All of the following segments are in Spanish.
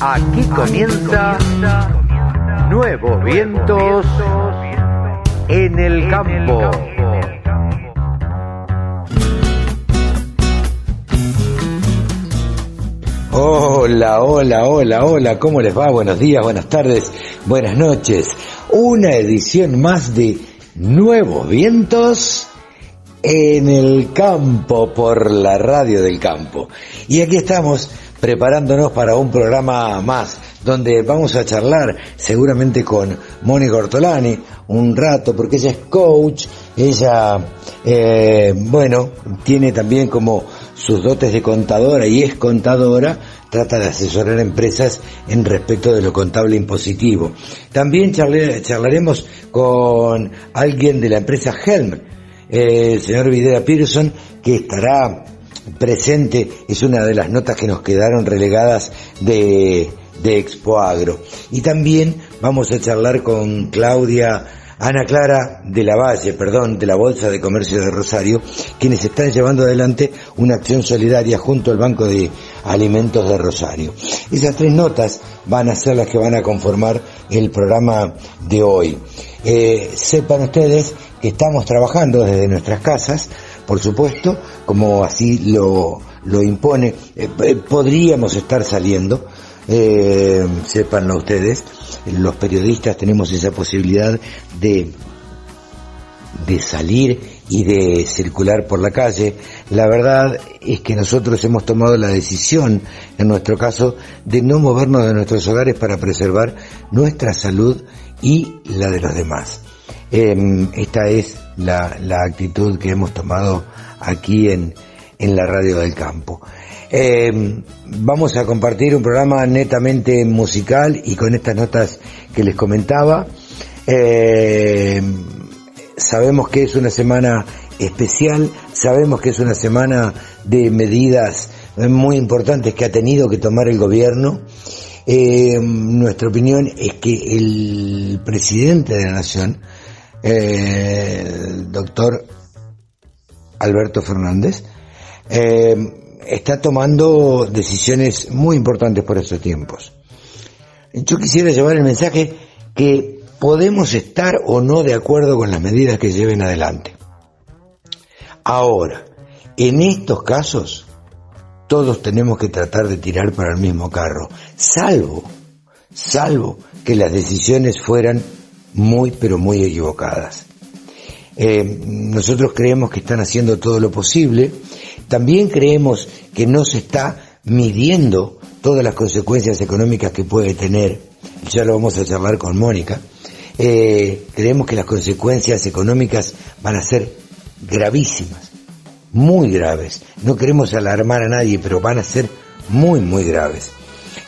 Aquí comienza Nuevos Vientos en el Campo. Hola, hola, hola, hola, ¿cómo les va? Buenos días, buenas tardes, buenas noches. Una edición más de Nuevos Vientos en el campo por la radio del campo. Y aquí estamos preparándonos para un programa más donde vamos a charlar seguramente con Mónica Ortolani un rato porque ella es coach, ella, eh, bueno, tiene también como sus dotes de contadora y es contadora, trata de asesorar empresas en respecto de lo contable impositivo. También charlaremos con alguien de la empresa Helm, el señor Videra Pearson, que estará presente, es una de las notas que nos quedaron relegadas de, de Expo Agro. Y también vamos a charlar con Claudia Ana Clara de la Valle, perdón, de la Bolsa de Comercio de Rosario, quienes están llevando adelante una acción solidaria junto al Banco de Alimentos de Rosario. Esas tres notas van a ser las que van a conformar el programa de hoy. Eh, sepan ustedes estamos trabajando desde nuestras casas, por supuesto, como así lo, lo impone, eh, eh, podríamos estar saliendo, eh, sépanlo ustedes, los periodistas tenemos esa posibilidad de, de salir y de circular por la calle. La verdad es que nosotros hemos tomado la decisión, en nuestro caso, de no movernos de nuestros hogares para preservar nuestra salud y la de los demás. Eh, esta es la, la, actitud que hemos tomado aquí en, en la radio del campo. Eh, vamos a compartir un programa netamente musical y con estas notas que les comentaba. Eh, sabemos que es una semana especial, sabemos que es una semana de medidas muy importantes que ha tenido que tomar el gobierno. Nuestra opinión es que el presidente de la nación, el doctor Alberto Fernández, eh, está tomando decisiones muy importantes por estos tiempos. Yo quisiera llevar el mensaje que podemos estar o no de acuerdo con las medidas que lleven adelante. Ahora, en estos casos, todos tenemos que tratar de tirar para el mismo carro, salvo, salvo que las decisiones fueran muy, pero muy equivocadas. Eh, nosotros creemos que están haciendo todo lo posible, también creemos que no se está midiendo todas las consecuencias económicas que puede tener, ya lo vamos a charlar con Mónica, eh, creemos que las consecuencias económicas van a ser gravísimas, muy graves. No queremos alarmar a nadie, pero van a ser muy, muy graves.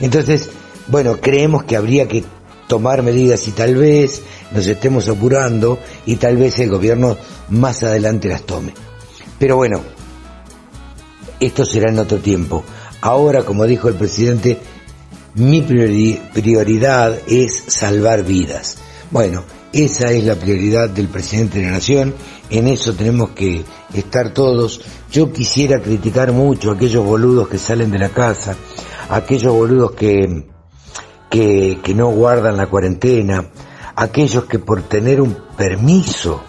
Entonces, bueno, creemos que habría que tomar medidas y tal vez nos estemos apurando y tal vez el gobierno más adelante las tome. Pero bueno, esto será en otro tiempo. Ahora, como dijo el presidente, mi prioridad es salvar vidas. Bueno, esa es la prioridad del presidente de la nación, en eso tenemos que estar todos. Yo quisiera criticar mucho a aquellos boludos que salen de la casa, aquellos boludos que, que, que no guardan la cuarentena, aquellos que por tener un permiso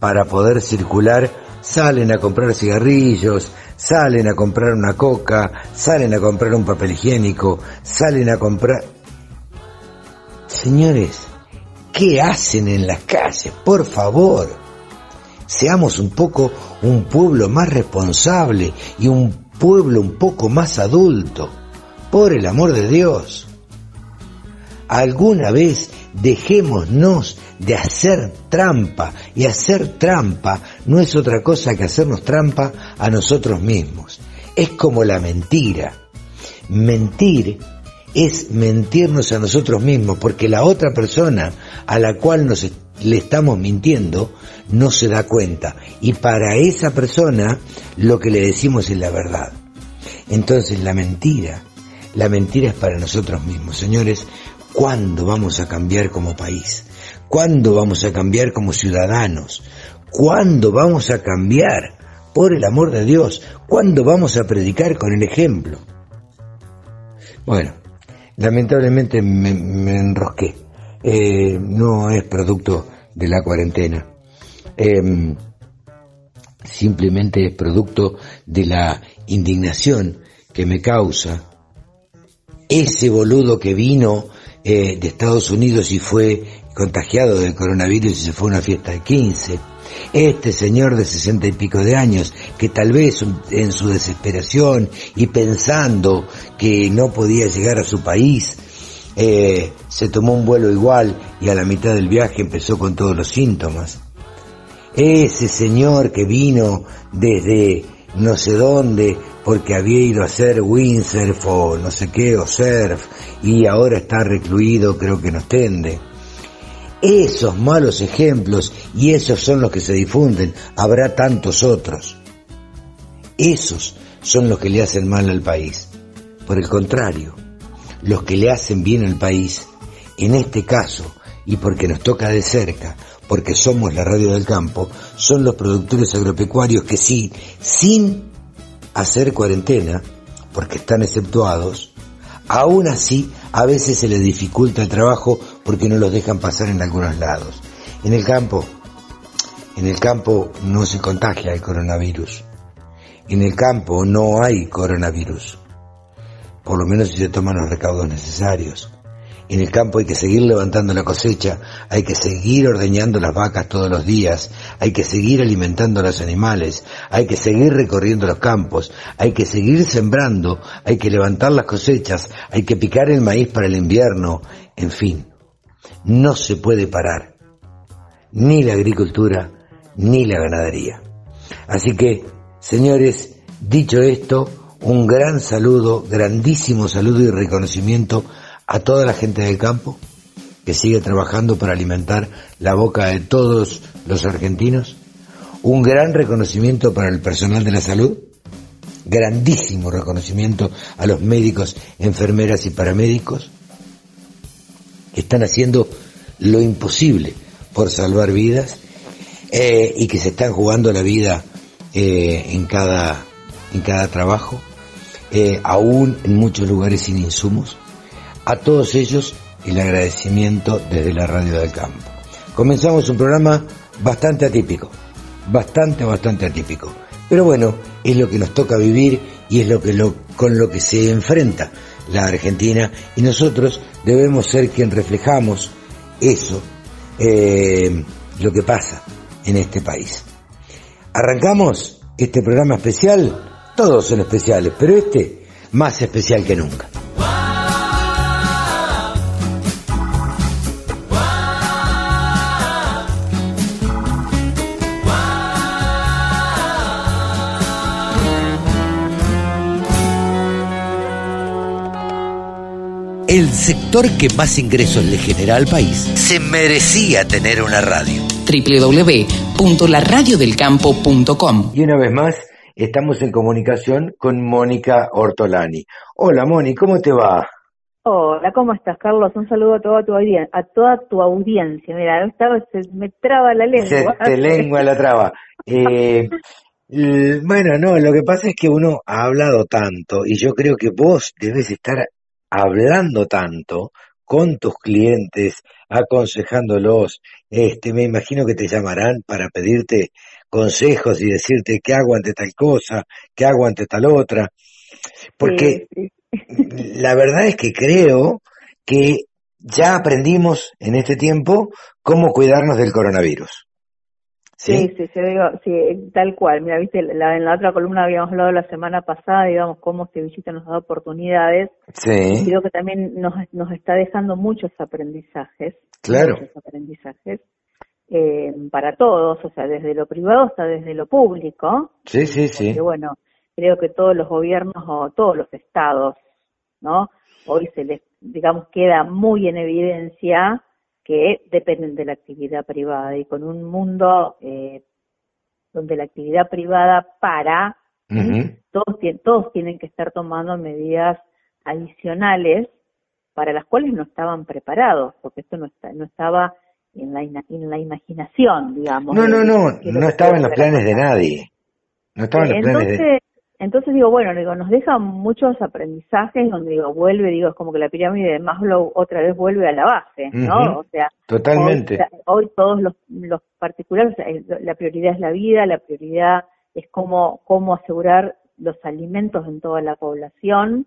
para poder circular salen a comprar cigarrillos, salen a comprar una coca, salen a comprar un papel higiénico, salen a comprar... Señores, ¿qué hacen en las calles? Por favor, seamos un poco un pueblo más responsable y un pueblo un poco más adulto. Por el amor de Dios. Alguna vez dejémonos de hacer trampa. Y hacer trampa no es otra cosa que hacernos trampa a nosotros mismos. Es como la mentira. Mentir es mentirnos a nosotros mismos, porque la otra persona a la cual nos le estamos mintiendo no se da cuenta. Y para esa persona lo que le decimos es la verdad. Entonces la mentira, la mentira es para nosotros mismos. Señores, ¿cuándo vamos a cambiar como país? ¿Cuándo vamos a cambiar como ciudadanos? ¿Cuándo vamos a cambiar Por el amor de Dios, ¿cuándo vamos a predicar con el ejemplo? Bueno, lamentablemente me, enrosqué. Eh, no es producto de la cuarentena. Em, simplemente es producto de la indignación que me causa ese boludo que vino eh, de Estados Unidos y fue contagiado del coronavirus y se fue a una fiesta de 15. Este señor de sesenta y pico de años, que tal vez en su desesperación y pensando que no podía llegar a su país, eh, se tomó un vuelo igual y a la mitad del viaje empezó con todos los síntomas. Ese señor que vino desde no sé dónde porque había ido a hacer windsurf o no sé qué o surf y ahora está recluido creo que nos tende. Esos malos ejemplos y esos son los que se difunden, habrá tantos otros. Esos son los que le hacen mal al país. Por el contrario, los que le hacen bien al país, en este caso, y porque nos toca de cerca, porque somos la radio del campo, son los productores agropecuarios que sí, sin hacer cuarentena, porque están exceptuados, aún así a veces se les dificulta el trabajo porque no los dejan pasar en algunos lados. En el campo, en el campo no se contagia el coronavirus. En el campo no hay coronavirus. Por lo menos si se toman los recaudos necesarios. En el campo hay que seguir levantando la cosecha, hay que seguir ordeñando las vacas todos los días, hay que seguir alimentando a los animales, hay que seguir recorriendo los campos, hay que seguir sembrando, hay que levantar las cosechas, hay que picar el maíz para el invierno, en fin, no se puede parar ni la agricultura ni la ganadería. Así que, señores, dicho esto, un gran saludo, grandísimo saludo y reconocimiento a toda la gente del campo que sigue trabajando para alimentar la boca de todos los argentinos. Un gran reconocimiento para el personal de la salud, grandísimo reconocimiento a los médicos, enfermeras y paramédicos que están haciendo lo imposible por salvar vidas eh, y que se están jugando la vida eh, en cada en cada trabajo, eh, aún en muchos lugares sin insumos. A todos ellos el agradecimiento desde la Radio del Campo. Comenzamos un programa bastante atípico, bastante, bastante atípico. Pero bueno, es lo que nos toca vivir y es lo que lo, con lo que se enfrenta la Argentina y nosotros debemos ser quien reflejamos eso, eh, lo que pasa en este país. Arrancamos este programa especial, todos son especiales, pero este más especial que nunca. El sector que más ingresos le genera al país se merecía tener una radio. www.laradiodelcampo.com Y una vez más, estamos en comunicación con Mónica Ortolani. Hola Moni, ¿cómo te va? Hola, ¿cómo estás, Carlos? Un saludo a toda tu, audiencia. A toda tu audiencia. Mira, vez me traba la lengua. Se te lengua la traba. Eh, bueno, no, lo que pasa es que uno ha hablado tanto y yo creo que vos debes estar hablando tanto con tus clientes, aconsejándolos, este, me imagino que te llamarán para pedirte consejos y decirte que hago ante tal cosa, que hago ante tal otra, porque la verdad es que creo que ya aprendimos en este tiempo cómo cuidarnos del coronavirus. Sí, sí, sí, digo, sí, tal cual. Mira, viste, la, en la otra columna habíamos hablado la semana pasada, digamos, cómo este visita nos da oportunidades. Sí. Creo que también nos, nos está dejando muchos aprendizajes. Claro. Muchos aprendizajes. Eh, para todos, o sea, desde lo privado hasta desde lo público. Sí, sí, sí. Porque, bueno, creo que todos los gobiernos o todos los estados, ¿no? Hoy se les, digamos, queda muy en evidencia que dependen de la actividad privada y con un mundo eh, donde la actividad privada para, todos, todos tienen que estar tomando medidas adicionales para las cuales no estaban preparados, porque esto no, está, no estaba en la, en la imaginación, digamos. No, no, no, no estaba en los planes de nadie. No estaban los planes de... entonces digo, bueno, digo, nos deja muchos aprendizajes donde digo, vuelve, digo, es como que la pirámide de Maslow otra vez vuelve a la base, ¿no? O sea, Totalmente. Hoy, hoy todos los, los particulares, el- la prioridad es la vida, la prioridad es cómo, cómo asegurar los alimentos en toda la población,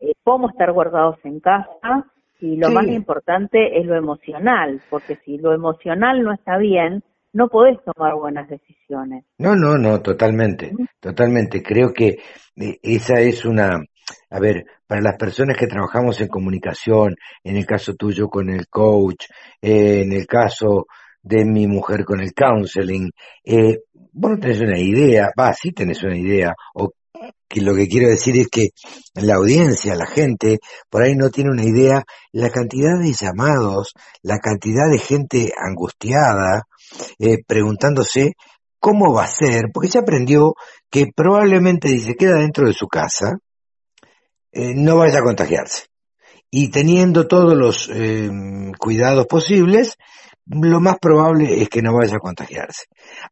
eh, cómo estar guardados en casa y lo Sí. más importante es lo emocional, porque si lo emocional no está bien, no podés tomar buenas decisiones. No, no, no, totalmente, totalmente. Creo que eh, esa es una, a ver, para las personas que trabajamos en comunicación, en el caso tuyo con el coach, eh, en el caso de mi mujer con el counseling, eh, vos no tenés una idea, va, sí tenés una idea, o que lo que quiero decir es que la audiencia, la gente, por ahí no tiene una idea, la cantidad de llamados, la cantidad de gente angustiada, eh, preguntándose cómo va a ser, porque se aprendió que probablemente si se queda dentro de su casa, eh, no vaya a contagiarse. Y teniendo todos los eh, cuidados posibles, lo más probable es que no vaya a contagiarse.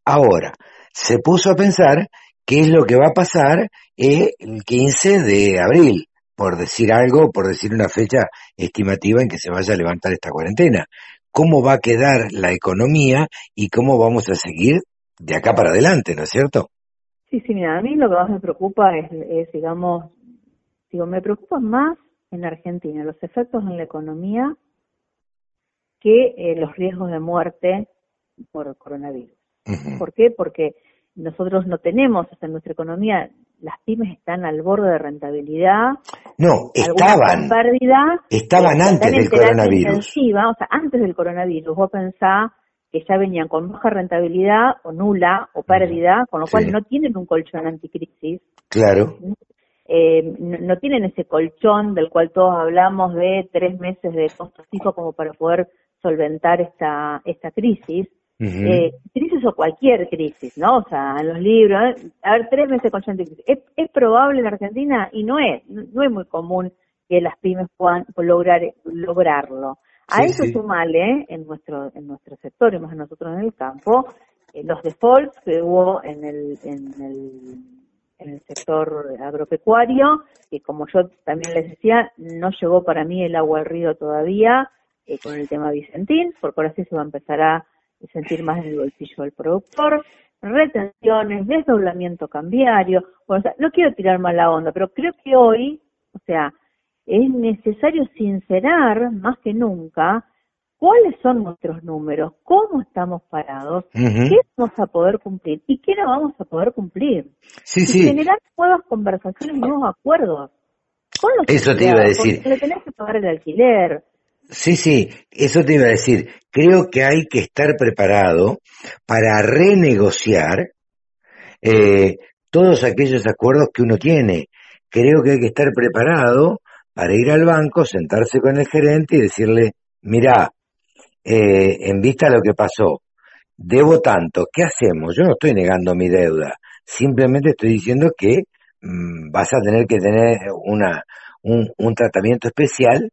Ahora, se puso a pensar qué es lo que va a pasar el 15 de abril, por decir algo, por decir una fecha estimativa en que se vaya a levantar esta cuarentena. ¿Cómo va a quedar la economía y cómo vamos a seguir de acá para adelante, ¿no es cierto? Sí, sí, mira, a mí lo que más me preocupa es, es, digamos, digo, me preocupa más en Argentina los efectos en la economía que eh, los riesgos de muerte por coronavirus. Ujú. ¿Por qué? Porque nosotros no tenemos, o sea, en nuestra economía, las pymes están al borde de rentabilidad, No, estaban, pérdida, estaban antes del coronavirus. intensiva, o sea, antes del coronavirus, vos pensás que ya venían con baja rentabilidad o nula o pérdida, con lo cual Sí. no tienen un colchón anticrisis, Claro, eh, no, no tienen ese colchón del cual todos hablamos de tres meses de costo fijo como para poder solventar esta, esta crisis. Eh, crisis o cualquier crisis, ¿no? O sea, en los libros, ¿eh? a ver, tres meses con crisis. ¿Es, ¿Es probable en Argentina? Y no es, no es muy común que las pymes puedan lograr lograrlo. A Sí, eso sí. sumale en nuestro en nuestro sector y más nosotros en el campo eh, los defaults que hubo en el en el en el sector agropecuario y como yo también les decía no llegó para mí el agua al río todavía eh, con el tema Vicentín porque ahora sí se va a empezar a sentir más en el bolsillo del productor retenciones desdoblamiento cambiario bueno, o sea, no quiero tirar mala onda pero creo que hoy o sea es necesario sincerar más que nunca cuáles son nuestros números, cómo estamos parados, qué vamos a poder cumplir y qué no vamos a poder cumplir. Sí, y sí, generar nuevas conversaciones, nuevos acuerdos. Con los Eso te iba a decir. Le tenés que pagar el alquiler. Sí, sí, eso te iba a decir. Creo que hay que estar preparado para renegociar eh, todos aquellos acuerdos que uno tiene. Creo que hay que estar preparado para ir al banco, sentarse con el gerente y decirle, mira, eh, en vista de lo que pasó, debo tanto, ¿qué hacemos? Yo no estoy negando mi deuda, simplemente estoy diciendo que mm, vas a tener que tener una, un, un tratamiento especial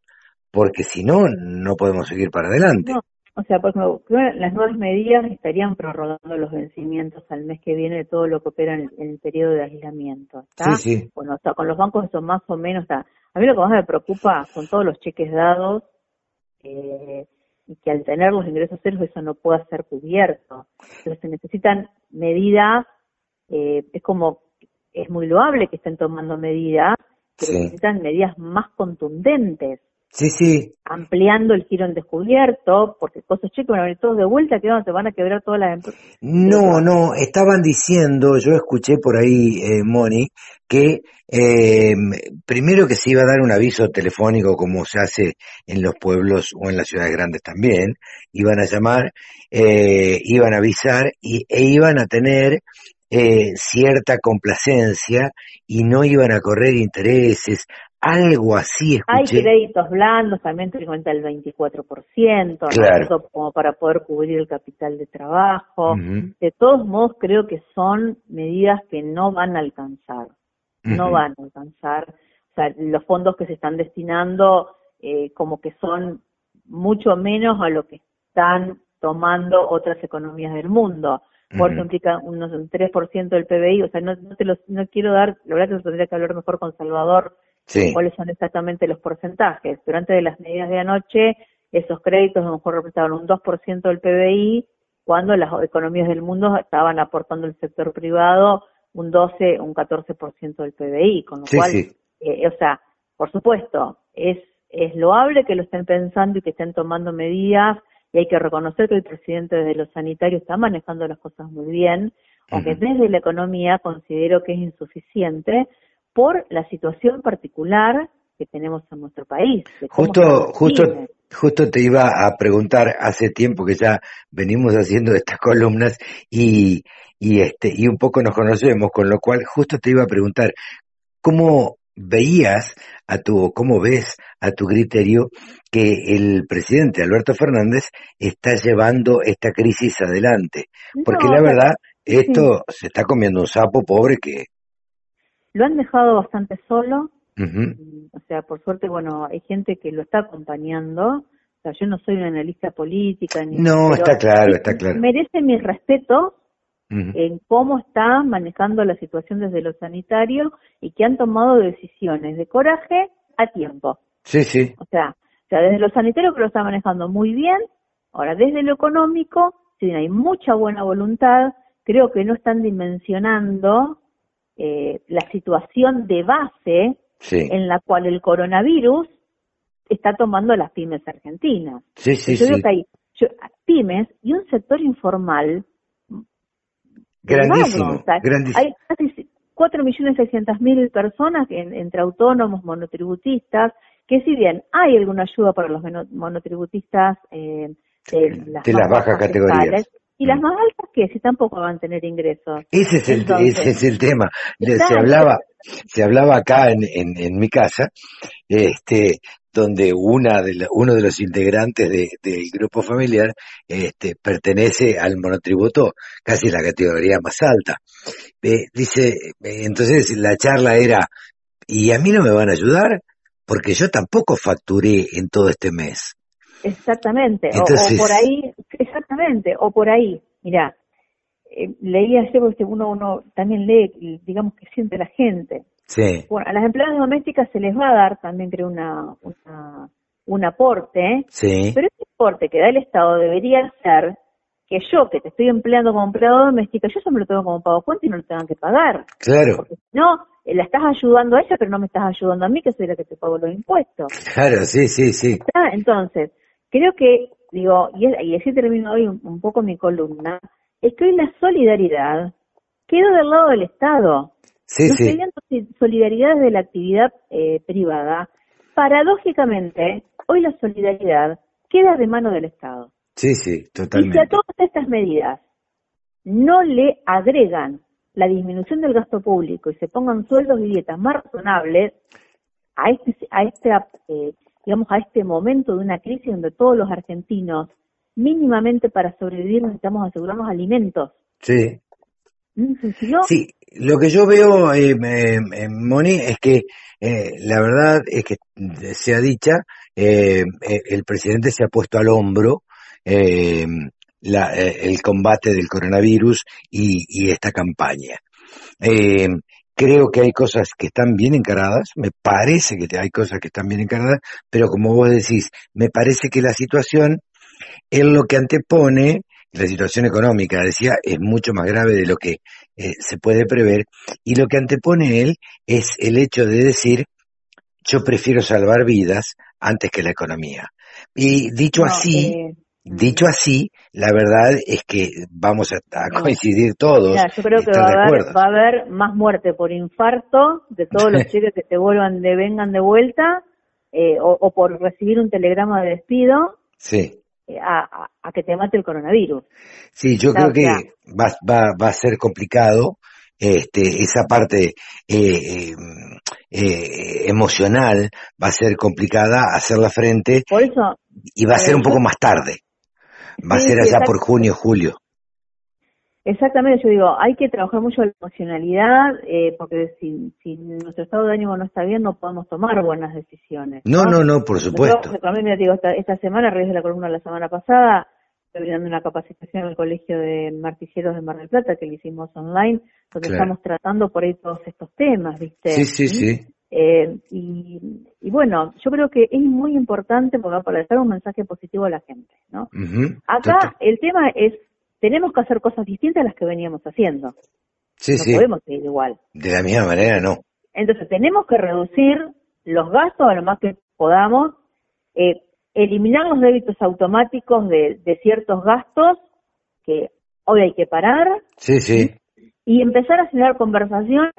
porque si no, no podemos seguir para adelante. No, o sea, por ejemplo, las nuevas medidas estarían prorrogando los vencimientos al mes que viene de todo lo que opera en el, en el periodo de aislamiento. ¿está? Sí, sí. Bueno, o sea, con los bancos eso más o menos está. A mí lo que más me preocupa son todos los cheques dados eh, y que al tener los ingresos ceros eso no pueda ser cubierto. Entonces se necesitan medidas, eh, es como, es muy loable que estén tomando medidas, pero Sí. necesitan medidas más contundentes Sí, sí, ampliando el giro en descubierto, porque cosas chicos van a venir todos de vuelta, que se van a quebrar todas las empresas. No, no, estaban diciendo, yo escuché por ahí, eh, Moni, que eh, primero que se iba a dar un aviso telefónico como se hace en los pueblos o en las ciudades grandes también, iban a llamar, eh, iban a avisar y, e iban a tener eh, cierta complacencia y no iban a correr intereses, algo así Hay escuché. créditos blandos, también te cuenta el 24%, ¿no? Claro. Como para poder cubrir el capital de trabajo. De todos modos, creo que son medidas que no van a alcanzar, no van a alcanzar. O sea, los fondos que se están destinando eh, como que son mucho menos a lo que están tomando otras economías del mundo. Por eso implica unos un 3% del PBI, o sea, no, no te los, no quiero dar, la verdad que tendría que hablar mejor con Salvador Sí. cuáles son exactamente los porcentajes. De las medidas de anoche, esos créditos a lo mejor representaban un 2% del PBI, cuando las economías del mundo estaban aportando el sector privado un 12, un 14% del PBI, con lo Sí, cual, sí. eh, o sea, por supuesto, es, es loable que lo estén pensando y que estén tomando medidas, y hay que reconocer que el presidente desde lo sanitario está manejando las cosas muy bien, aunque desde la economía considero que es insuficiente por la situación particular que tenemos en nuestro país. Justo, justo, justo te iba a preguntar hace tiempo que ya venimos haciendo estas columnas y, y este, y un poco nos conocemos, con lo cual justo te iba a preguntar, ¿cómo veías a tu, cómo ves a tu criterio que el presidente Alberto Fernández está llevando esta crisis adelante? Porque No, la verdad, esto se está comiendo un sapo pobre que, Lo han dejado bastante solo, Mm, o sea, por suerte, bueno, hay gente que lo está acompañando. O sea, yo no soy una analista política ni No, está claro, está claro. Merece mi respeto en cómo está manejando la situación desde lo sanitario y que han tomado decisiones de coraje a tiempo. sí, sí, O sea, o sea, desde lo sanitario que lo está manejando muy bien. Ahora, desde lo económico, si hay mucha buena voluntad, creo que no están dimensionando eh, la situación de base sí, en la cual el coronavirus está tomando las pymes argentinas. sí, sí, yo sí. creo que hay yo- pymes y un sector informal Grandísimo, o sea, grandísimo. Hay casi 4.600.000 personas en- entre autónomos, monotributistas, que si bien hay alguna ayuda para los mono- monotributistas eh, de, las, De las bajas categorías. Y las Mm. más altas que si tampoco van a tener ingresos. Ese es el, Entonces, ese es el tema. Se hablaba, se hablaba acá en, en, en mi casa, este, donde una de la- uno de los integrantes de- del grupo familiar, este, pertenece al monotributo, casi la categoría más alta. Eh, dice, eh, entonces la charla era, ¿y a mí no me van a ayudar? Porque yo tampoco facturé en todo este mes. Exactamente, o- Entonces- o, por ahí, exactamente, o por ahí, mira, eh, leí ayer, porque uno, uno también lee, digamos que siente la gente. Sí, Bueno, a las empleadas domésticas se les va a dar también, creo, una, una, un aporte, sí, pero ese aporte que da el Estado debería ser que yo, que te estoy empleando como empleado doméstica, yo eso me lo tengo como pago cuenta y no lo tengan que pagar. claro, Porque si no, eh, la estás ayudando a ella, pero no me estás ayudando a mí, que soy la que te pago los impuestos. claro, sí, sí, sí, ¿Está? Entonces, creo que, digo, y, así termino hoy un, un poco mi columna, es que hoy la solidaridad quedó del lado del Estado. sí, no sí, solidaridad desde la actividad eh, privada. Paradójicamente, hoy la solidaridad queda de mano del Estado. sí, sí, Y si totalmente. a todas estas medidas no le agregan la disminución del gasto público y se pongan sueldos y dietas más razonables a este, a este, eh, digamos, a este momento de una crisis donde todos los argentinos mínimamente para sobrevivir necesitamos asegurarnos alimentos. Sí, ¿Mm? No, sí. Lo que yo veo, eh, eh, Moni, es que eh, la verdad es que sea dicha, eh, eh, el presidente se ha puesto al hombro eh, la- eh, el combate del coronavirus y, y esta campaña. Creo que hay cosas que están bien encaradas, me parece que hay cosas que están bien encaradas, pero como vos decís, me parece que la situación en lo que antepone, la situación económica, decía, es mucho más grave de lo que eh, se puede prever, y lo que antepone él es el hecho de decir, yo prefiero salvar vidas antes que la economía. Y dicho no, así, eh, dicho así, la verdad es que vamos a, coincidir todos. Mira, yo creo que va a, haber, va a haber más muerte por infarto de todos los cheques que te vuelvan de vengan de vuelta eh, o, o por recibir un telegrama de despido Sí. eh, a, a- que te mate el coronavirus. Sí, yo creo que va, va, va a ser complicado este, esa parte eh, eh, eh, emocional, va a ser complicada hacerla frente Por eso, y va a ser un poco más tarde. Va a Sí, ser allá por junio, julio. exactamente, yo digo, hay que trabajar mucho la emocionalidad eh, porque si, si nuestro estado de ánimo no está bien no podemos tomar buenas decisiones. No, no, no, por supuesto. también, mira, digo, esta, esta semana, a raíz de la columna de la semana pasada, estoy brindando una capacitación en el Colegio de Martilleros de Mar del Plata que le hicimos online, donde Claro. estamos tratando por ahí todos estos temas, ¿viste? Sí, sí, sí. Eh, y, y bueno, yo creo que es muy importante porque para dejar un mensaje positivo a la gente, ¿no? Acá el tema es, tenemos que hacer cosas distintas a las que veníamos haciendo. Sí, no sí. podemos seguir igual. De la misma manera, no. Entonces tenemos que reducir los gastos a lo más que podamos, eh, eliminar los débitos automáticos de, de ciertos gastos que hoy hay que parar Sí, sí. y empezar a generar conversaciones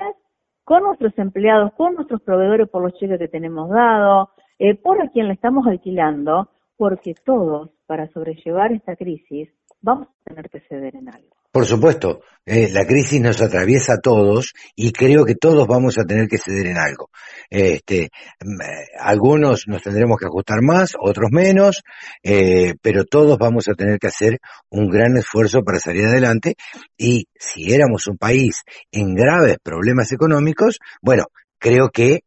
con nuestros empleados, con nuestros proveedores por los cheques que tenemos dado, eh, por a quien le estamos alquilando, porque todos, para sobrellevar esta crisis, vamos a tener que ceder en algo. Por supuesto, eh, la crisis nos atraviesa a todos y creo que todos vamos a tener que ceder en algo. Este, mm, eh, algunos nos tendremos que ajustar más, otros menos, eh, pero todos vamos a tener que hacer un gran esfuerzo para salir adelante y si éramos un país en graves problemas económicos, bueno, creo que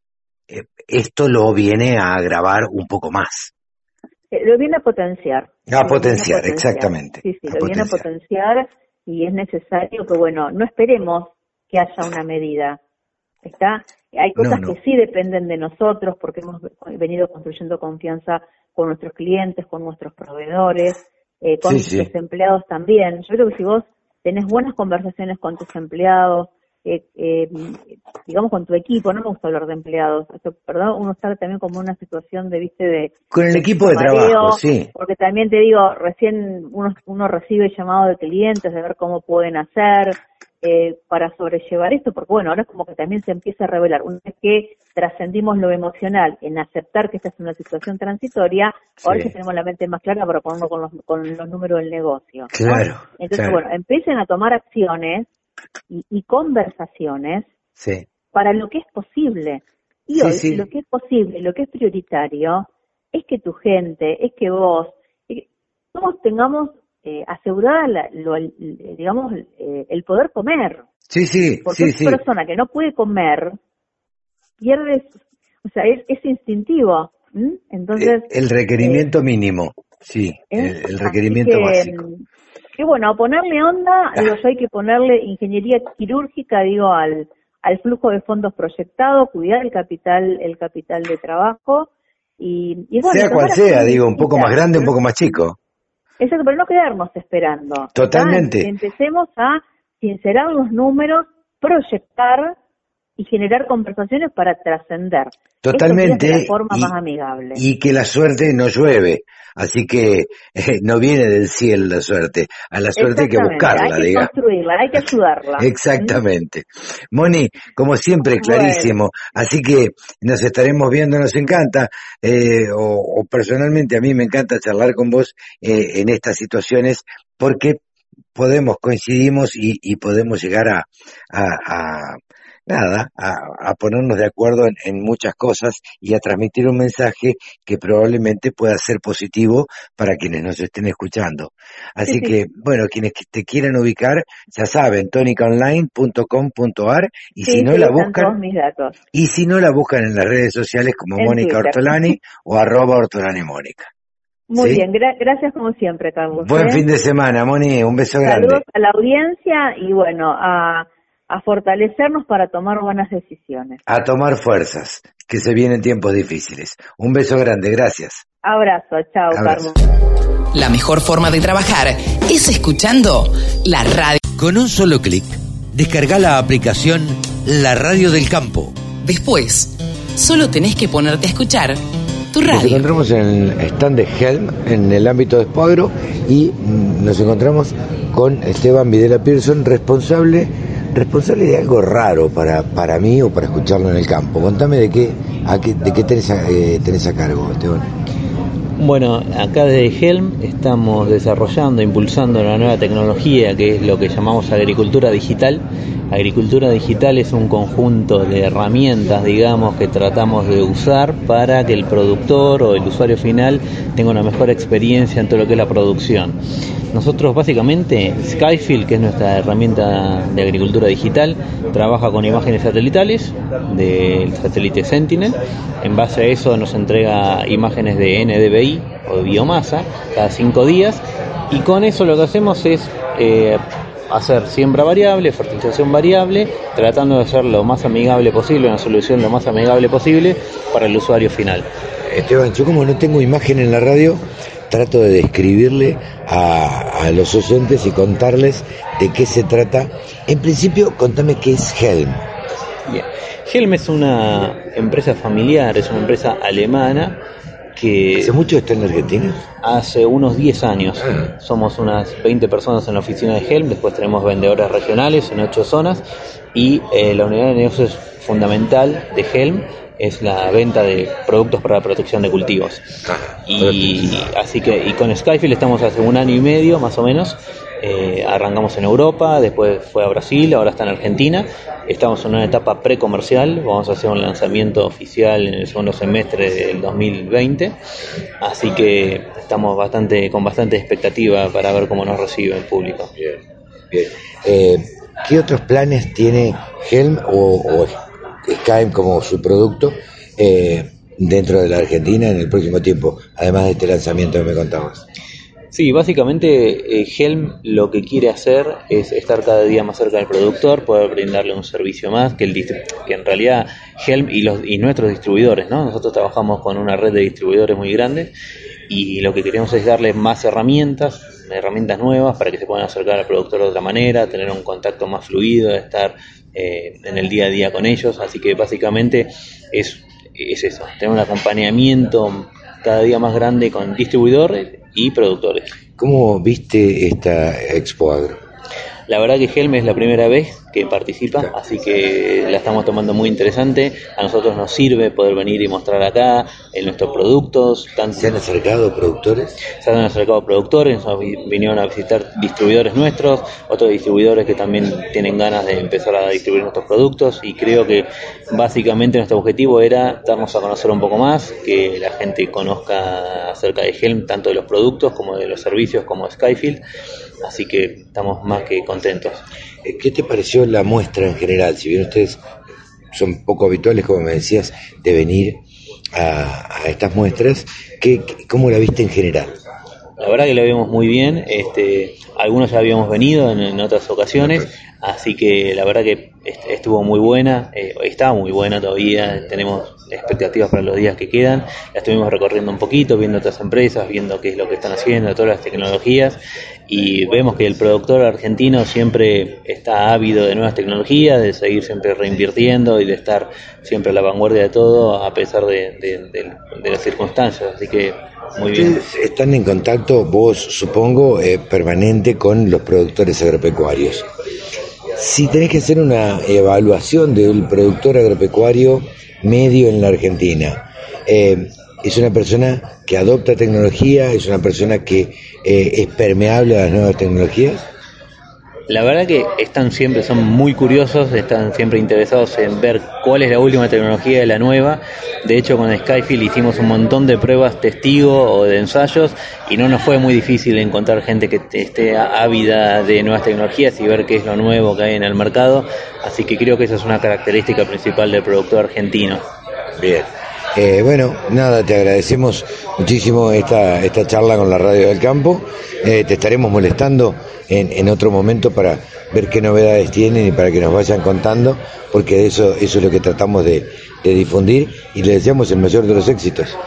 eh, esto lo viene a agravar un poco más. Lo viene a potenciar. A Lo potenciar, exactamente. Sí, sí, A lo viene a potenciar y es necesario que, bueno, no esperemos que haya una medida. ¿Está? Hay cosas No, no. que sí dependen de nosotros porque hemos venido construyendo confianza con nuestros clientes, con nuestros proveedores, eh, con Sí, nuestros sí. empleados también. Yo creo que si vos tenés buenas conversaciones con tus empleados, eh, eh, digamos con tu equipo, no me gusta hablar de empleados, perdón, uno está también como en una situación de, viste, de, Con el equipo de trabajo, sí. Porque también te digo, recién uno, uno recibe llamados de clientes de ver cómo pueden hacer eh, para sobrellevar esto, porque bueno, ahora es como que también se empieza a revelar. Una vez que trascendimos lo emocional en aceptar que esta es una situación transitoria, ahora Sí. tenemos la mente más clara para ponerlo con los, con los números del negocio. ¿no? Claro, Entonces, claro. bueno, empiecen a tomar acciones y, y conversaciones Sí. para lo que es posible. Y Sí, hoy sí. lo que es posible, lo que es prioritario, es que tu gente, es que vos, es que todos tengamos eh, asegurada, la- lo- el- el- digamos, eh, el poder comer. Sí, sí, Porque sí, una persona que no puede comer, pierde, o sea, es, es instintivo. Entonces, el, el requerimiento mínimo, sí, ¿eh? el, requerimiento que, básico. Que bueno, a ponerle onda, digo, yo hay que ponerle ingeniería quirúrgica, digo, al, al flujo de fondos proyectado, cuidar el capital, el capital de trabajo y, y bueno, sea cual sea, digo, un poco más grande, un poco más chico. Exacto, pero no quedarnos esperando. Totalmente. Empecemos a sincerar los números, proyectar y generar conversaciones para trascender. Totalmente. De la forma y, más amigable. y que la suerte no llueve. Así que eh, no viene del cielo la suerte. A la suerte hay que buscarla, Hay que digamos. construirla, hay que ayudarla. Exactamente. Moni, como siempre, clarísimo. Así que nos estaremos viendo, nos encanta, eh, o, o personalmente a mí me encanta charlar con vos eh, en estas situaciones porque podemos, coincidimos y, y podemos llegar a, a, a- nada, a, a ponernos de acuerdo en, en muchas cosas y a transmitir un mensaje que probablemente pueda ser positivo para quienes nos estén escuchando. Así Sí, sí. que, bueno, quienes te quieran ubicar, ya saben, tonicaonline.com.ar y Sí, si no la buscan, todos mis datos. y si no la buscan en las redes sociales como En Mónica Twitter. Ortolani o arroba Ortolani Mónica. Muy ¿Sí? bien, gra- gracias como siempre, Carlos. Buen ¿eh? fin de semana, Moni, un beso Saludos grande. a la audiencia y bueno, a, a fortalecernos para tomar buenas decisiones. A tomar fuerzas, que se vienen tiempos difíciles. Un beso grande, gracias. Abrazo, chao, Abrazo. Carlos. La mejor forma de trabajar es escuchando la radio. Con un solo clic, descarga la aplicación La Radio del Campo. Después, solo tenés que ponerte a escuchar tu Nos radio. encontramos en el stand de Helm, en el ámbito de Spoagro, y mm, nos encontramos con Esteban Videla Pearson, responsable, responsable de algo raro para, para mí o para escucharlo en el campo. Contame de qué, a qué, de qué tenés, a, eh, tenés a cargo, Esteban. Bueno, acá desde Helm estamos desarrollando, impulsando una nueva tecnología que es lo que llamamos agricultura digital. Agricultura digital es un conjunto de herramientas, digamos, que tratamos de usar para que el productor o el usuario final tenga una mejor experiencia en todo lo que es la producción. Nosotros básicamente, Skyfield, que es nuestra herramienta de agricultura digital, trabaja con imágenes satelitales del satélite Sentinel. En base a eso nos entrega imágenes de O de biomasa cada cinco días Y con eso lo que hacemos es eh, hacer siembra variable, fertilización variable, tratando de ser lo más amigable posible, una solución lo más amigable posible para el usuario final. Esteban, yo como no tengo imagen en la radio, trato de describirle a, los oyentes y contarles de qué se trata. En principio, contame qué es Helm. Helm es una empresa familiar, es una empresa alemana que... ¿Hace mucho está en Argentina? Hace unos 10 años. Ah. Somos unas 20 personas en la oficina de Helm, después tenemos vendedores regionales en 8 zonas y eh, la unidad de negocios fundamental de Helm es la venta de productos para la protección de cultivos. Ah, y así que y con Skyfield estamos hace un año y medio más o menos. Eh, arrancamos en Europa, después fue a Brasil, ahora está en Argentina. Estamos en una etapa precomercial, vamos a hacer un lanzamiento oficial en el segundo semestre del 2020. Así que estamos bastante con bastante expectativa para ver cómo nos recibe el público. Bien, bien. Eh, ¿Qué otros planes tiene Helm o, o Skype como su producto eh, dentro de la Argentina en el próximo tiempo, además de este lanzamiento que me contabas. Sí, básicamente eh, Helm lo que quiere hacer es estar cada día más cerca del productor, poder brindarle un servicio más, que, el que en realidad Helm y, los, y nuestros distribuidores, ¿no? nosotros trabajamos con una red de distribuidores muy grande y lo que queremos es darle más herramientas, herramientas nuevas para que se puedan acercar al productor de otra manera, tener un contacto más fluido, estar eh, en el día a día con ellos, así que básicamente es, es eso, tener un acompañamiento cada día más grande con distribuidores y productores. ¿Cómo viste esta Expo Agro? La verdad que Helm es la primera vez que participa, así que la estamos tomando muy interesante. A nosotros nos sirve poder venir y mostrar acá en nuestros productos. ¿Se han acercado productores? Se han acercado productores, nos vinieron a visitar distribuidores nuestros, otros distribuidores que también tienen ganas de empezar a distribuir nuestros productos y creo que básicamente nuestro objetivo era darnos a conocer un poco más, que la gente conozca acerca de Helm, tanto de los productos como de los servicios como Skyfield Así que estamos más que contentos. Eh, ¿Qué te pareció la muestra en general? Si bien ustedes son poco habituales, como me decías, de venir a, estas muestras, ¿qué, ¿cómo la viste en general? La verdad que la vimos muy bien. Este, algunos ya habíamos venido en, otras ocasiones, así que la verdad que estuvo muy buena, eh, está muy buena todavía. Tenemos expectativas para los días que quedan. La estuvimos recorriendo un poquito, viendo otras empresas, viendo qué es lo que están haciendo, todas las tecnologías y vemos que el productor argentino siempre está ávido de nuevas tecnologías, de seguir siempre reinvirtiendo y de estar siempre a la vanguardia de todo a pesar de, las circunstancias. Así que muy bien. Están en contacto, vos supongo, eh, permanente con los productores agropecuarios. Si tenés que hacer una evaluación del productor agropecuario medio en la Argentina, eh, es una persona que adopta tecnología, es una persona que eh, es permeable a las nuevas tecnologías? La verdad que están siempre, son muy curiosos, están siempre interesados en ver cuál es la última tecnología de la nueva. De hecho, con Skyfield hicimos un montón de pruebas testigo o de ensayos y no nos fue muy difícil encontrar gente que esté ávida de nuevas tecnologías y ver qué es lo nuevo que hay en el mercado. Así que creo que esa es una característica principal del productor argentino. Bien. Eh, bueno, nada, te agradecemos muchísimo esta, esta charla con la Radio del Campo. Eh, te estaremos molestando en, en, otro momento para ver qué novedades tienen y para que nos vayan contando, porque eso, eso es lo que tratamos de, difundir y le deseamos el mayor de los éxitos.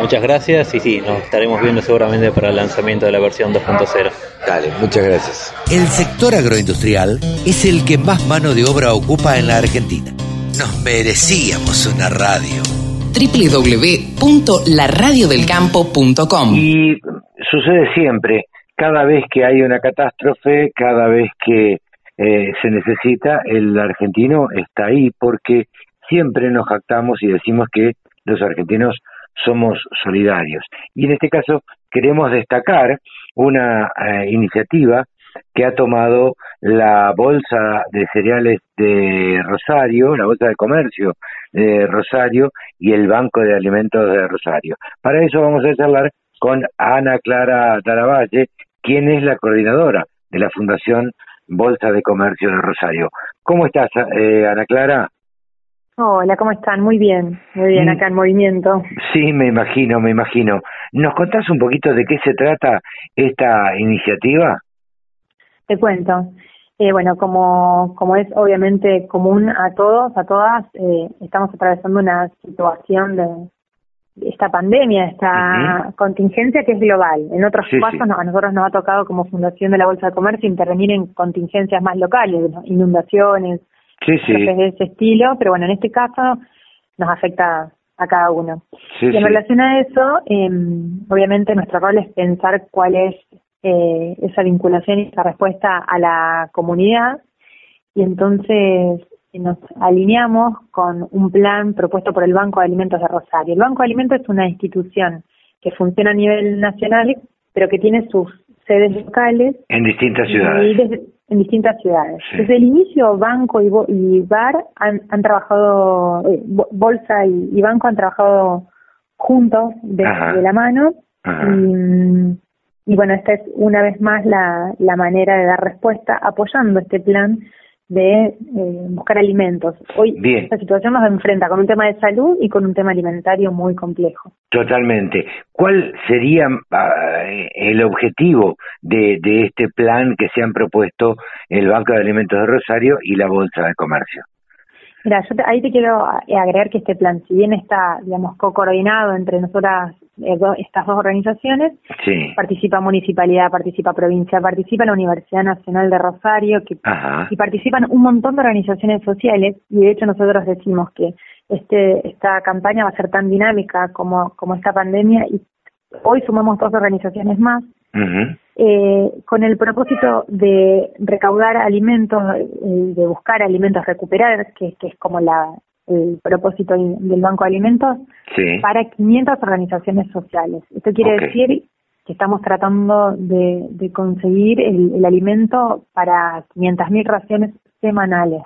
Muchas gracias y sí, nos estaremos viendo seguramente para el lanzamiento de la versión 2.0. Dale, muchas gracias. El sector agroindustrial es el que más mano de obra ocupa en la Argentina. Nos merecíamos una radio www.laradiodelcampo.com. Y sucede siempre, cada vez que hay una catástrofe, cada vez que eh, se necesita, el argentino está ahí porque siempre nos jactamos y decimos que los argentinos somos solidarios. Y en este caso queremos destacar una eh, iniciativa que ha tomado la Bolsa de Cereales de Rosario, la Bolsa de Comercio de Rosario y el Banco de Alimentos de Rosario. Para eso vamos a charlar con Ana Clara Taravalle, quien es la coordinadora de la Fundación Bolsa de Comercio de Rosario. ¿Cómo estás, eh, Ana Clara? Hola, ¿cómo están? Muy bien, muy bien, acá en movimiento. Sí, me imagino, me imagino. ¿Nos contás un poquito de qué se trata esta iniciativa? Te cuento. Eh, bueno, como, como es obviamente común a todos, a todas, eh, estamos atravesando una situación de esta pandemia, esta contingencia que es global. En otros casos a nosotros nos ha tocado como Fundación de la Bolsa de Comercio intervenir en contingencias más locales, inundaciones, sí, sí. de ese estilo, pero bueno, en este caso nos afecta a cada uno. y en relación a eso, eh, obviamente nuestro rol es pensar cuál es eh, esa vinculación y esa respuesta a la comunidad y entonces nos alineamos con un plan propuesto por el Banco de Alimentos de Rosario. El Banco de Alimentos es una institución que funciona a nivel nacional, pero que tiene sus sedes locales. En distintas ciudades. en distintas ciudades. Desde el inicio, Banco y, Bar han, han trabajado, eh, Bolsa y, Banco han trabajado juntos de, la mano. Y, y, bueno, esta es una vez más la, la manera de dar respuesta apoyando este plan de eh, buscar alimentos. Hoy esta situación nos enfrenta con un tema de salud y con un tema alimentario muy complejo. Totalmente. ¿Cuál sería ah, el objetivo de, de este plan que se han propuesto el Banco de Alimentos de Rosario y la Bolsa de Comercio? Mira, yo ahí te quiero eh, agregar que este plan, si bien está, digamos, co-coordinado entre nosotras, eh, estas dos organizaciones, participa municipalidad, participa provincia, participa la Universidad Nacional de Rosario, que, y participan un montón de organizaciones sociales, y de hecho nosotros decimos que este esta campaña va a ser tan dinámica como, como esta pandemia, y hoy sumamos dos organizaciones más, eh, con el propósito de recaudar alimentos, eh, de buscar alimentos recuperados, que, es como la, el propósito del Banco de Alimentos, para 500 organizaciones sociales. Esto quiere decir que estamos tratando de, conseguir el, alimento para 500.000 raciones semanales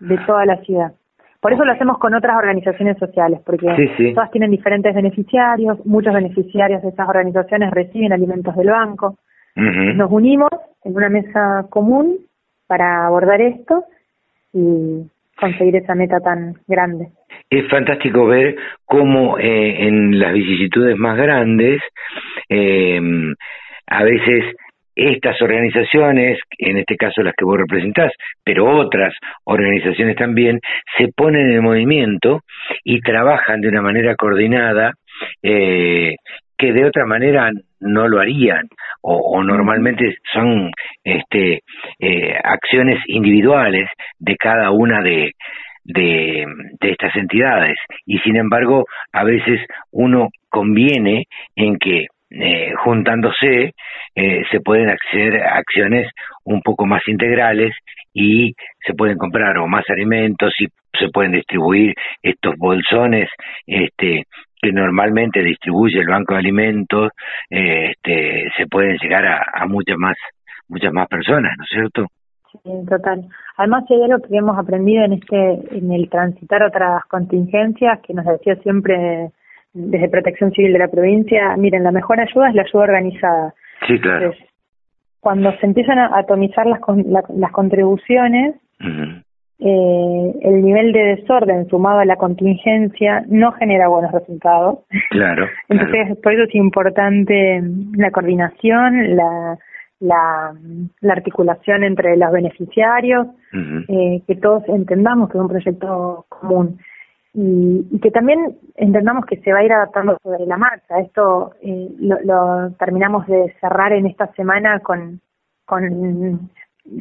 de toda la ciudad. Por eso lo hacemos con otras organizaciones sociales, porque todas tienen diferentes beneficiarios, muchos beneficiarios de esas organizaciones reciben alimentos del banco. Nos unimos en una mesa común para abordar esto y conseguir esa meta tan grande. Es fantástico ver cómo eh, en las vicisitudes más grandes eh, a veces estas organizaciones, en este caso las que vos representás, pero otras organizaciones también, se ponen en movimiento y trabajan de una manera coordinada eh, que de otra manera no lo harían o, normalmente son este, eh, acciones individuales de cada una de, de, de, estas entidades. Y sin embargo a veces uno conviene en que eh, juntándose eh, se pueden hacer acciones un poco más integrales y se pueden comprar o más alimentos y se pueden distribuir estos bolsones este que normalmente distribuye el banco de alimentos eh, este se pueden llegar a, a muchas más muchas más personas no es cierto Sí, total. Además, hay algo que hemos aprendido en este, en el transitar otras contingencias, que nos decía siempre desde Protección Civil de la provincia, miren, la mejor ayuda es la ayuda organizada. Sí, claro. cuando se empiezan a atomizar las, las contribuciones, eh, el nivel de desorden sumado a la contingencia no genera buenos resultados. Claro. Entonces, por eso es importante la coordinación, la, la, la articulación entre los beneficiarios, eh, que todos entendamos que es un proyecto común y, que también entendamos que se va a ir adaptando sobre la marcha. Esto eh, lo, terminamos de cerrar en esta semana con, con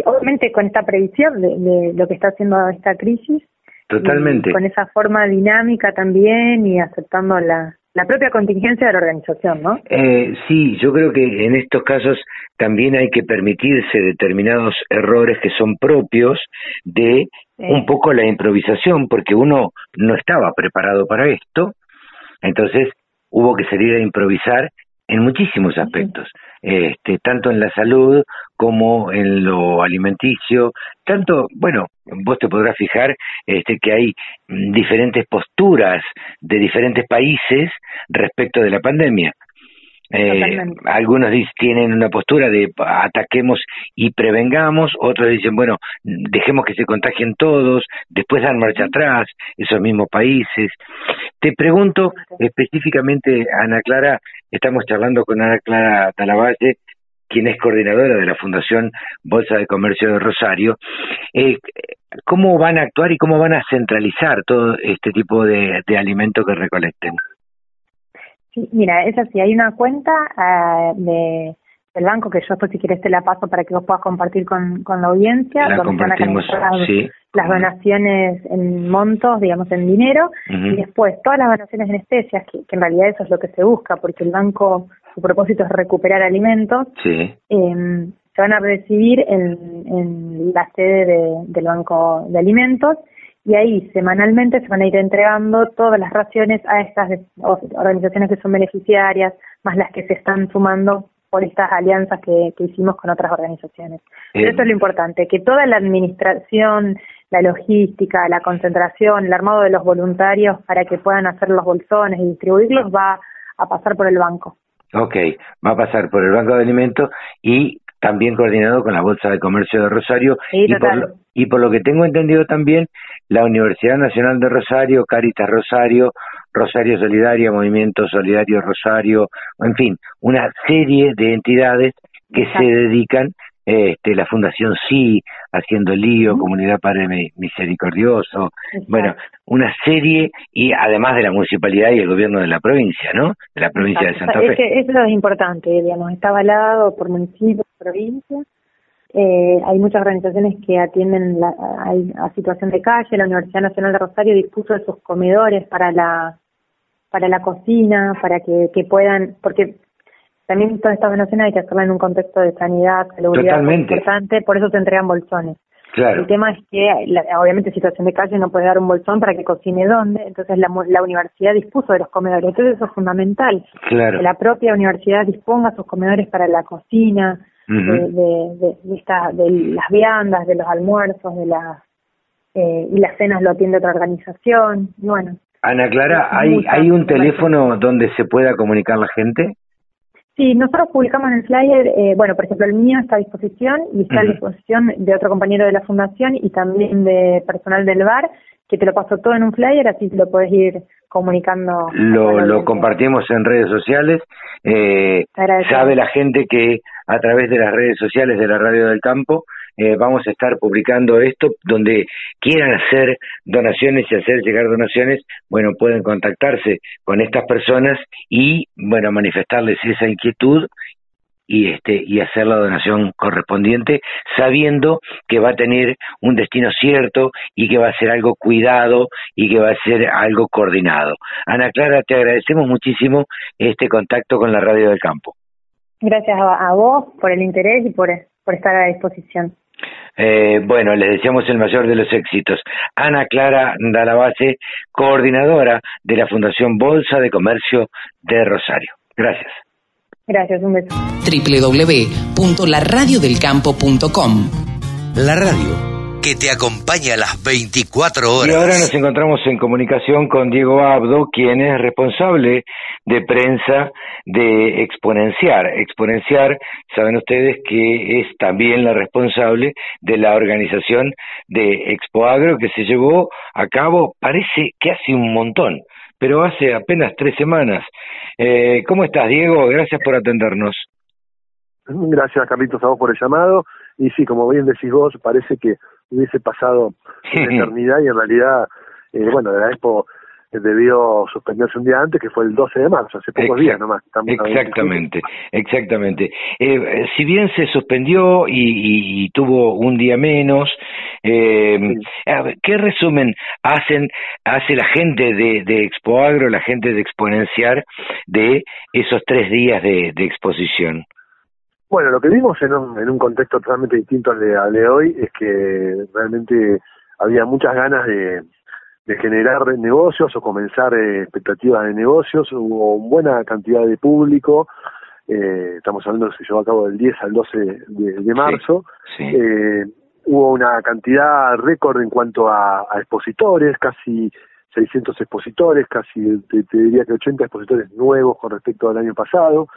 obviamente con esta previsión de, lo que está haciendo esta crisis. Totalmente. con esa forma dinámica también y aceptando la, la propia contingencia de la organización, ¿no? Eh, sí, yo creo que en estos casos también hay que permitirse determinados errores que son propios de un poco la improvisación, porque uno no estaba preparado para esto, entonces hubo que salir a improvisar en muchísimos aspectos, este, tanto en la salud como en lo alimenticio, tanto, bueno, vos te podrás fijar este, que hay diferentes posturas de diferentes países respecto de la pandemia. Eh, algunos tienen una postura de ataquemos y prevengamos, otros dicen, bueno, dejemos que se contagien todos, después dan marcha atrás, esos mismos países. Te pregunto específicamente, Ana Clara, estamos charlando con Ana Clara Talavalle, quien es coordinadora de la Fundación Bolsa de Comercio de Rosario, eh, ¿cómo van a actuar y cómo van a centralizar todo este tipo de, de alimentos que recolecten? Sí, mira, es así, hay una cuenta uh, de, del banco que yo después si quieres te la paso para que vos puedas compartir con, con la audiencia, la donde compartimos, las, sí. las donaciones en montos, digamos en dinero, y después todas las donaciones en especias, que, que, en realidad eso es lo que se busca, porque el banco, su propósito es recuperar alimentos, sí. eh, se van a recibir en, en la sede de, del Banco de Alimentos y ahí semanalmente se van a ir entregando todas las raciones a estas organizaciones que son beneficiarias, más las que se están sumando por estas alianzas que, hicimos con otras organizaciones. Pero eso es lo importante, que toda la administración, la logística, la concentración, el armado de los voluntarios para que puedan hacer los bolsones y distribuirlos va a pasar por el banco. Ok, va a pasar por el Banco de Alimentos y también coordinado con la Bolsa de Comercio de Rosario y, por lo, y por lo que tengo entendido también la Universidad Nacional de Rosario, Caritas Rosario, Rosario Solidaria, Movimiento Solidario Rosario, en fin, una serie de entidades que se dedican este, la Fundación Sí, Haciendo Lío, Comunidad Padre Misericordioso, bueno, una serie, y además de la municipalidad y el gobierno de la provincia, ¿no? De la provincia de Santa Fe. Es eso es importante, digamos, está avalado por municipios, provincia. Eh, hay muchas organizaciones que atienden la, a, situación de calle. La Universidad Nacional de Rosario dispuso de sus comedores para la para la cocina, para que, que puedan, porque también todas estas donaciones hay que hacerlas en un contexto de sanidad, seguridad importante, por eso se entregan bolsones. Claro. El tema es que, obviamente, situación de calle no puede dar un bolsón para que cocine dónde, entonces la, la universidad dispuso de los comedores. Entonces eso es fundamental. Claro. Que la propia universidad disponga sus comedores para la cocina, de, de, de, esta, de las viandas, de los almuerzos, de las eh, y las cenas lo atiende otra organización. Bueno. Ana Clara, ¿hay, ¿hay un teléfono donde se pueda comunicar la gente? Sí, nosotros publicamos en el flyer, eh, bueno, por ejemplo, el mío está a disposición y está a disposición de otro compañero de la fundación y también de personal del bar, que te lo paso todo en un flyer, así lo puedes ir comunicando. Lo, lo compartimos en redes sociales. Eh, sabe la gente que a través de las redes sociales de la Radio del Campo eh, vamos a estar publicando esto, donde quieran hacer donaciones y hacer llegar donaciones, bueno, pueden contactarse con estas personas y, bueno, manifestarles esa inquietud y este y hacer la donación correspondiente sabiendo que va a tener un destino cierto y que va a ser algo cuidado y que va a ser algo coordinado. Ana Clara, te agradecemos muchísimo este contacto con la Radio del Campo. Gracias a, vos por el interés y por, por estar a disposición. Eh, bueno, les deseamos el mayor de los éxitos. Ana Clara Dalabase, coordinadora de la Fundación Bolsa de Comercio de Rosario. Gracias. Gracias, un beso. www.laradiodelcampo.com La radio que te acompaña a las 24 horas. Y ahora nos encontramos en comunicación con Diego Abdo, quien es responsable de prensa de Exponenciar. Exponenciar, saben ustedes que es también la responsable de la organización de Expoagro que se llevó a cabo, parece que hace un montón, pero hace apenas tres semanas. Eh, ¿Cómo estás, Diego? Gracias por atendernos. Gracias, Carlitos, a vos por el llamado. Y sí, como bien decís vos, parece que hubiese pasado una eternidad y en realidad, eh, bueno, de la Expo debió suspenderse un día antes, que fue el 12 de marzo, hace pocos días nomás. exactamente, exactamente. Eh, si bien se suspendió y, tuvo un día menos, eh, ¿qué resumen hacen hace la gente de, de Expoagro, la gente de Exponenciar, de esos tres días de exposición? Bueno, lo que vimos en un, en un contexto totalmente distinto al de, hoy es que realmente había muchas ganas de, generar negocios o comenzar eh, expectativas de negocios. Hubo buena cantidad de público. Eh, estamos hablando que se llevó a cabo del 10 al 12 de, marzo. Eh, hubo una cantidad récord en cuanto a, expositores, casi 600 expositores, casi te, diría que 80 expositores nuevos con respecto al año pasado.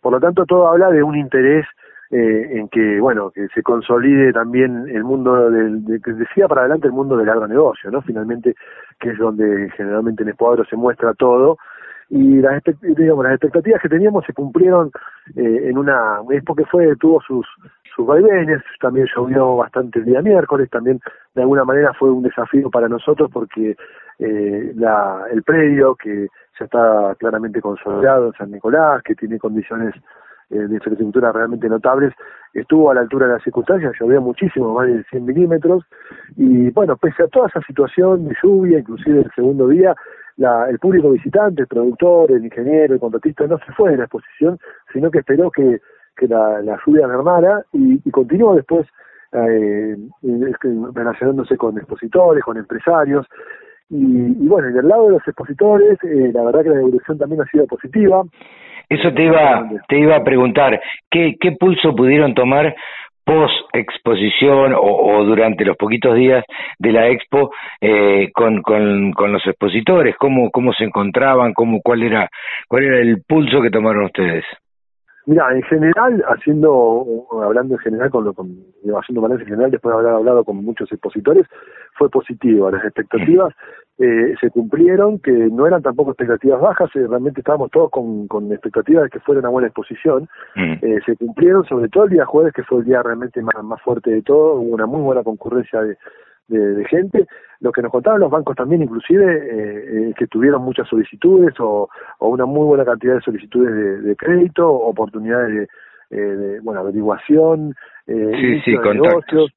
Por lo tanto, todo habla de un interés eh, en que, bueno, que se consolide también el mundo del, de, que decía para adelante el mundo del agronegocio, ¿no? Finalmente, que es donde generalmente en Escuadro se muestra todo, y las, las expectativas que teníamos se cumplieron eh, en una es porque fue tuvo sus sus vaivenes también llovió bastante el día miércoles también de alguna manera fue un desafío para nosotros porque eh, la, el predio que ya está claramente consolidado en San Nicolás que tiene condiciones eh, de infraestructura realmente notables, estuvo a la altura de las circunstancias, llovió muchísimo, más de 100 milímetros, y bueno, pese a toda esa situación de lluvia, inclusive el segundo día, la, el público visitante, el productor, el ingeniero, el contratista no se fue de la exposición, sino que esperó que, que la, lluvia mermara y, y continuó después eh, relacionándose con expositores, con empresarios. Y, y, bueno, y del lado de los expositores, eh, la verdad que la evolución también ha sido positiva. Eso te iba, te iba a preguntar, ¿qué, qué pulso pudieron tomar post exposición o, durante los poquitos días de la expo eh, con, con, con, los expositores cómo cómo se encontraban cómo cuál era cuál era el pulso que tomaron ustedes Mira, en general, haciendo, hablando en general, con, lo, con haciendo balance en general, después de haber hablado con muchos expositores, fue positivo. Las expectativas eh, se cumplieron, que no eran tampoco expectativas bajas, eh, realmente estábamos todos con, con expectativas de que fuera una buena exposición. Eh, se cumplieron, sobre todo el día jueves, que fue el día realmente más, más fuerte de todo, hubo una muy buena concurrencia de, de, gente. Lo que nos contaban los bancos también, inclusive, eh, eh, que tuvieron muchas solicitudes o, o, una muy buena cantidad de solicitudes de, crédito, oportunidades de, eh, bueno, averiguación, sí, sí, negocios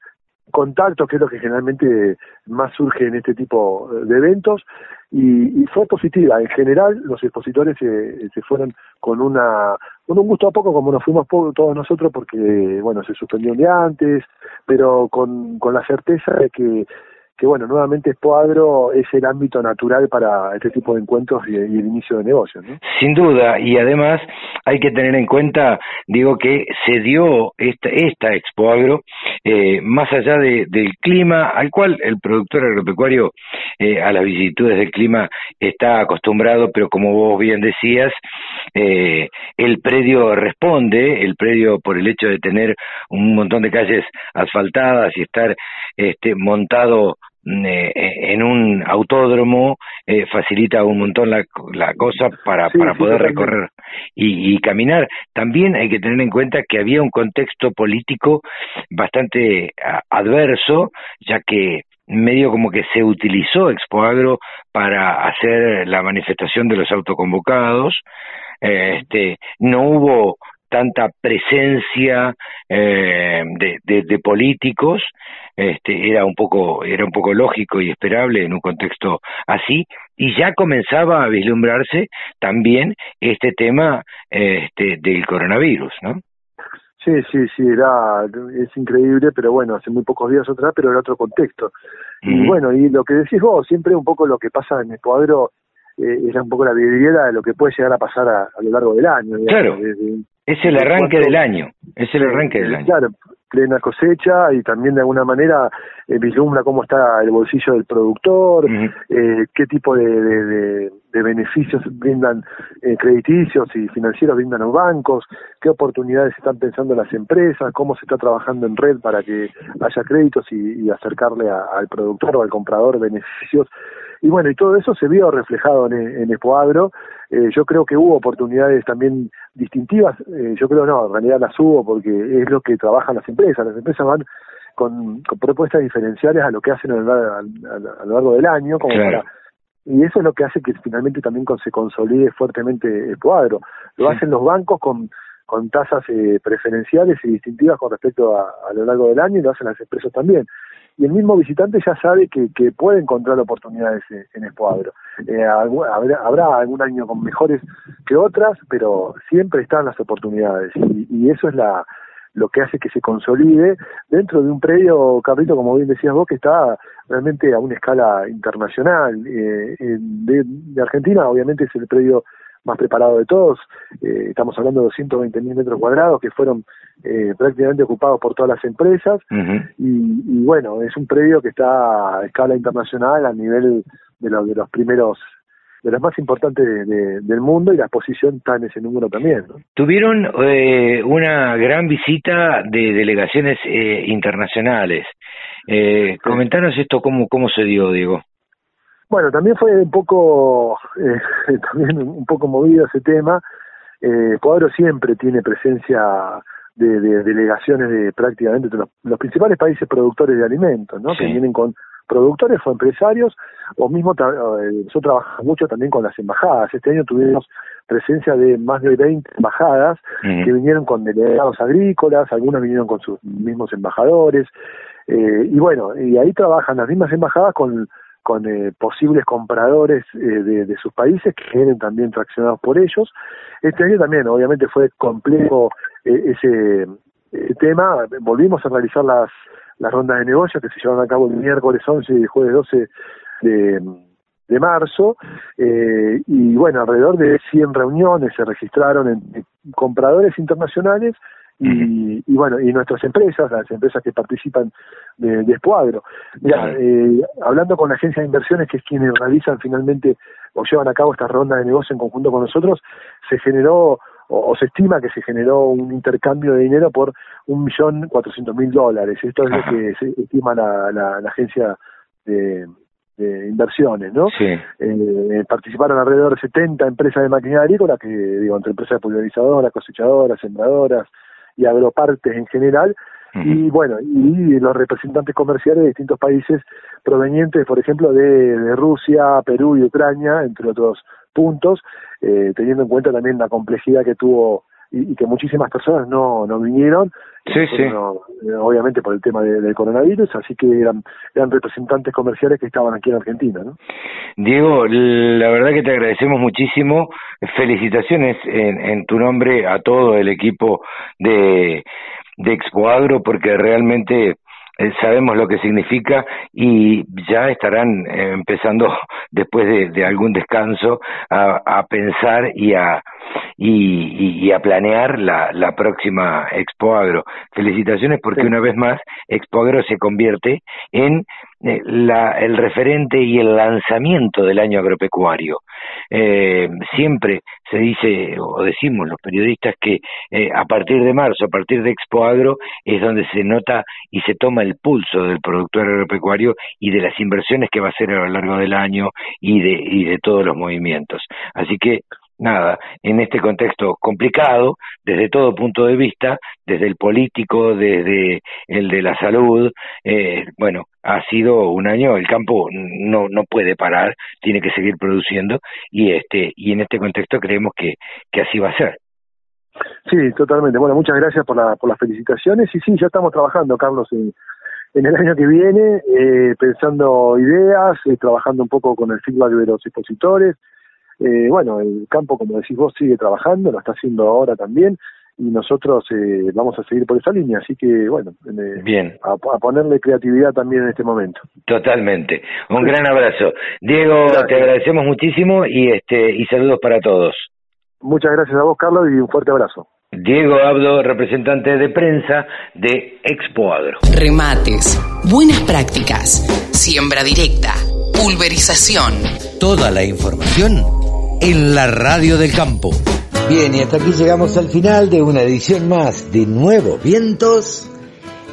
contactos, que es lo que generalmente más surge en este tipo de eventos, y, y fue positiva. En general, los expositores se, se fueron con una con un gusto a poco, como nos fuimos todos nosotros, porque, bueno, se suspendió un día antes, pero con, con la certeza de que que bueno, nuevamente Espoadro es el ámbito natural para este tipo de encuentros y, el inicio de negocios. Sin duda, y además hay que tener en cuenta, digo, que se dio esta, esta Expo Agro, eh, más allá de, del clima, al cual el productor agropecuario eh, a las vicisitudes del clima está acostumbrado, pero como vos bien decías, eh, el predio responde, el predio por el hecho de tener un montón de calles asfaltadas y estar este, montado eh, en un autódromo eh, facilita un montón la, la cosa para, para poder recorrer y, y, caminar. También hay que tener en cuenta que había un contexto político bastante adverso, ya que medio como que se utilizó Expo Agro para hacer la manifestación de los autoconvocados, este, no hubo tanta presencia eh, de, de, de, políticos este, era un poco era un poco lógico y esperable en un contexto así y ya comenzaba a vislumbrarse también este tema este, del coronavirus no sí sí sí era es increíble pero bueno hace muy pocos días otra pero era otro contexto. Y bueno y lo que decís vos siempre un poco lo que pasa en el cuadro eh, es un poco la vidriera de lo que puede llegar a pasar a, lo largo del año. claro, es el arranque del año, es el arranque del año. Claro, plena cosecha y también de alguna manera eh, vislumbra cómo está el bolsillo del productor, eh, qué tipo de, de, de, beneficios brindan eh, crediticios y financieros brindan los bancos, qué oportunidades están pensando las empresas, cómo se está trabajando en red para que haya créditos y, acercarle al productor o al comprador beneficios y bueno, y todo eso se vio reflejado en, en Expoagro. Eh, yo creo que hubo oportunidades también distintivas. Eh, yo creo no, en realidad las hubo porque es lo que trabajan las empresas. Las empresas van con, propuestas diferenciales a lo que hacen a lo, largo del año, como y eso es lo que hace que finalmente también se consolide fuertemente Expoagro. Lo hacen los bancos con con tasas eh, preferenciales y distintivas con respecto a, a, lo largo del año y lo hacen las empresas también y el mismo visitante ya sabe que, que puede encontrar oportunidades en Espoadro. Eh, habrá, algún año con mejores que otras, pero siempre están las oportunidades y, y, eso es la lo que hace que se consolide dentro de un predio, Cabrito, como bien decías vos, que está realmente a una escala internacional. Eh, de, de Argentina, obviamente, es el predio más preparado de todos. Eh, estamos hablando de 220 mil metros cuadrados que fueron eh, prácticamente ocupados por todas las empresas. y, y, bueno, es un predio que está a escala internacional a nivel de, los de los primeros de los más importantes del mundo y la exposición está en ese número también. Tuvieron eh, una gran visita de delegaciones eh, internacionales. Eh, Comentanos esto, cómo, cómo se dio, Diego. Bueno, también fue un poco, eh, también un poco movido ese tema. Eh, Cuadro siempre tiene presencia de, delegaciones de prácticamente los, los, principales países productores de alimentos, ¿no? Que vienen con productores o empresarios, o mismo eh, nosotros trabajamos mucho también con las embajadas. Este año tuvimos presencia de más de 20 embajadas que vinieron con delegados agrícolas, algunos vinieron con sus mismos embajadores, eh, y bueno, y ahí trabajan las mismas embajadas con con eh, posibles compradores eh, de, sus países que vienen también traccionados por ellos. Este año también, obviamente, fue complejo eh, ese, tema. Volvimos a realizar las, las rondas de negocios que se llevaron a cabo el miércoles 11 y el jueves 12 de, de marzo. y bueno, alrededor de 100 reuniones se registraron en compradores internacionales y, y, bueno, y nuestras empresas, las empresas que participan de, de Espoagro. Eh, hablando con la agencia de inversiones, que es quienes realizan finalmente o llevan a cabo esta ronda de negocio en conjunto con nosotros, se generó o, se estima que se generó un intercambio de dinero por un millón cuatrocientos mil dólares. Esto es lo que se estima la, la, agencia de, de inversiones, ¿no? Sí. Eh, participaron alrededor de 70 empresas de maquinaria agrícola, que digo, entre empresas pulverizadoras, cosechadoras, sembradoras, y agropartes en general, y bueno, y los representantes comerciales de distintos países provenientes, por ejemplo, de, Rusia, Perú y Ucrania, entre otros puntos, eh, teniendo en cuenta también la complejidad que tuvo y, que muchísimas personas no, no vinieron, sí, sí. Eh, obviamente por el tema del coronavirus, así que eran, eran representantes comerciales que estaban aquí en Argentina. ¿no? Diego, la verdad que te agradecemos muchísimo, felicitaciones en, en tu nombre a todo el equipo de, de Expo Agro, porque realmente eh, sabemos lo que significa y ya estarán eh, empezando después de, de, algún descanso a, a pensar y a y, y, a planear la, la próxima Expo Agro. Felicitaciones porque una vez más Expo Agro se convierte en la, el referente y el lanzamiento del año agropecuario. Eh, siempre se dice o decimos los periodistas que eh, a partir de marzo, a partir de Expo Agro, es donde se nota y se toma el pulso del productor agropecuario y de las inversiones que va a hacer a lo largo del año y de, y de todos los movimientos. Así que nada, en este contexto complicado, desde todo punto de vista, desde el político, desde el de la salud, eh, bueno, ha sido un año, el campo no, no puede parar, tiene que seguir produciendo y este, y en este contexto creemos que, que así va a ser. Sí, totalmente. Bueno, muchas gracias por, la, por las felicitaciones. Y sí, ya estamos trabajando, Carlos, en, en el año que viene, eh, pensando ideas, eh, trabajando un poco con el feedback de los expositores, eh, bueno, el campo, como decís vos, sigue trabajando, lo está haciendo ahora también, y nosotros eh, vamos a seguir por esa línea, así que, bueno, eh, bien a, ponerle creatividad también en este momento. Totalmente. Un gran abrazo. Diego, te agradecemos muchísimo y, este, y saludos para todos. Muchas gracias a vos, Carlos, y un fuerte abrazo. Diego Abdo, representante de prensa de Expo Agro. Remates, buenas prácticas, siembra directa, pulverización. Toda la información en la radio del campo. Bien, y hasta aquí llegamos al final de una edición más de Nuevos Vientos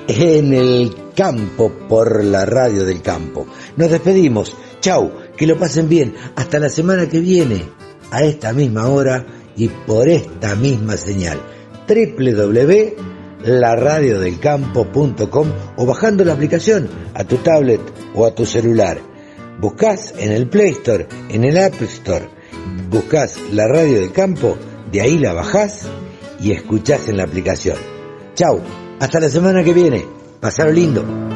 en el campo por la radio del campo. Nos despedimos. Chau, que lo pasen bien. Hasta la semana que viene, a esta misma hora y por esta misma señal. www.laradiodelcampo.com o bajando la aplicación a tu tablet o a tu celular. Buscás en el Play Store, en el Apple Store buscas la radio del campo, de ahí la bajás y escuchás en la aplicación. Chau, hasta la semana que viene. Pasar lindo.